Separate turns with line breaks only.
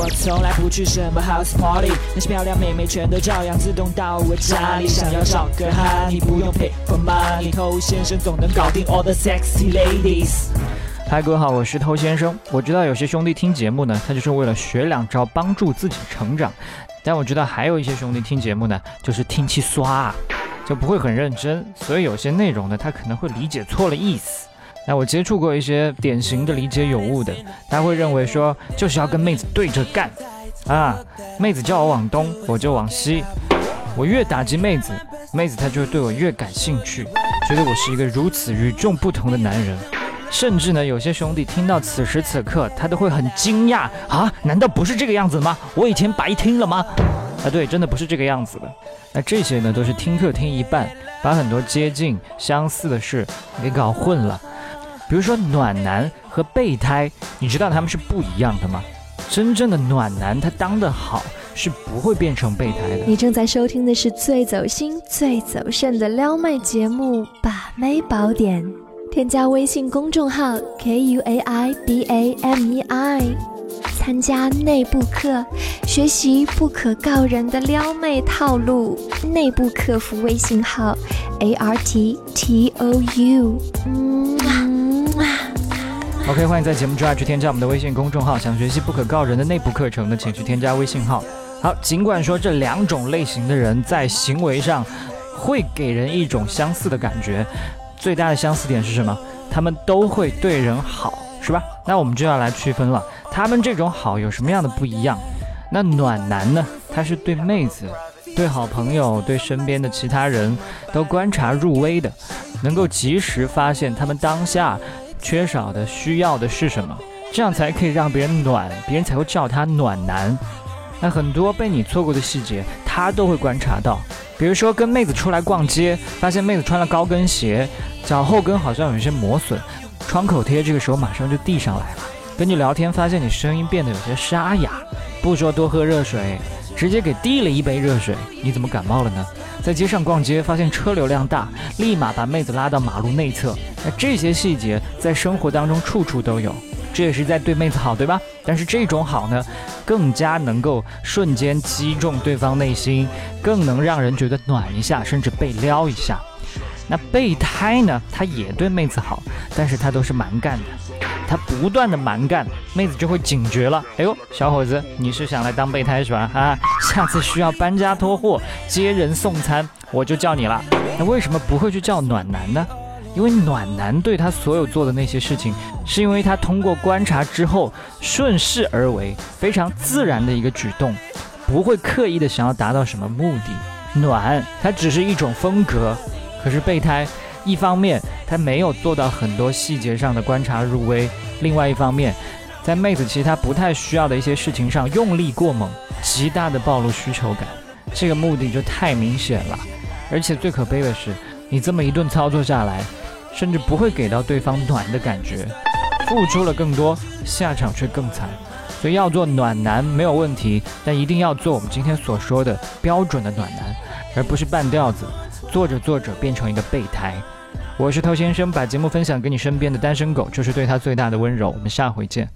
我从来不去什么 house party，那些漂亮妹妹全都照样自动到我家里。想要找个哈，你不用 pay for money，偷先生总能搞定 all the sexy ladies。
嗨，各位好，我是偷先生。我知道有些兄弟听节目呢，他就是为了学两招帮助自己成长；但我知道还有一些兄弟听节目呢，就是听气刷，就不会很认真，所以有些内容呢，他可能会理解错了意思。那我接触过一些典型的理解有误的，他会认为说就是要跟妹子对着干啊，妹子叫我往东，我就往西，我越打击妹子，妹子她就会对我越感兴趣，觉得我是一个如此与众不同的男人。甚至呢，有些兄弟听到此时此刻，他都会很惊讶啊！难道不是这个样子吗？我以前白听了吗？啊，对，真的不是这个样子的。那这些呢，都是听课听一半，把很多接近相似的事给搞混了。比如说暖男和备胎，你知道他们是不一样的吗？真正的暖男，他当得好是不会变成备胎的。
你正在收听的是最走心、最走肾的撩妹节目《把妹宝典》。添加微信公众号 k u a i b a m e i，参加内部课，学习不可告人的撩妹套路。内部客服微信号 a r t t o u。
OK，欢迎在节目之外去添加我们的微信公众号。想学习不可告人的内部课程的，请去添加微信号。好，尽管说这两种类型的人在行为上会给人一种相似的感觉。最大的相似点是什么？他们都会对人好，是吧？那我们就要来区分了，他们这种好有什么样的不一样？那暖男呢？他是对妹子、对好朋友、对身边的其他人都观察入微的，能够及时发现他们当下缺少的、需要的是什么，这样才可以让别人暖，别人才会叫他暖男。那很多被你错过的细节，他都会观察到。比如说跟妹子出来逛街，发现妹子穿了高跟鞋，脚后跟好像有一些磨损，创口贴这个时候马上就递上来了。跟你聊天，发现你声音变得有些沙哑，不说多喝热水，直接给递了一杯热水。你怎么感冒了呢？在街上逛街，发现车流量大，立马把妹子拉到马路内侧。那这些细节在生活当中处处都有。这也是在对妹子好，对吧？但是这种好呢，更加能够瞬间击中对方内心，更能让人觉得暖一下，甚至被撩一下。那备胎呢？他也对妹子好，但是他都是蛮干的，他不断的蛮干，妹子就会警觉了。哎呦，小伙子，你是想来当备胎是吧？啊，下次需要搬家拖货、接人送餐，我就叫你了。那为什么不会去叫暖男呢？因为暖男对他所有做的那些事情，是因为他通过观察之后顺势而为，非常自然的一个举动，不会刻意的想要达到什么目的。暖，它只是一种风格。可是备胎，一方面他没有做到很多细节上的观察入微，另外一方面，在妹子其实他不太需要的一些事情上用力过猛，极大的暴露需求感，这个目的就太明显了。而且最可悲的是，你这么一顿操作下来。甚至不会给到对方暖的感觉，付出了更多，下场却更惨。所以要做暖男没有问题，但一定要做我们今天所说的标准的暖男，而不是半吊子，做着做着变成一个备胎。我是偷先生，把节目分享给你身边的单身狗，这是对他最大的温柔。我们下回见。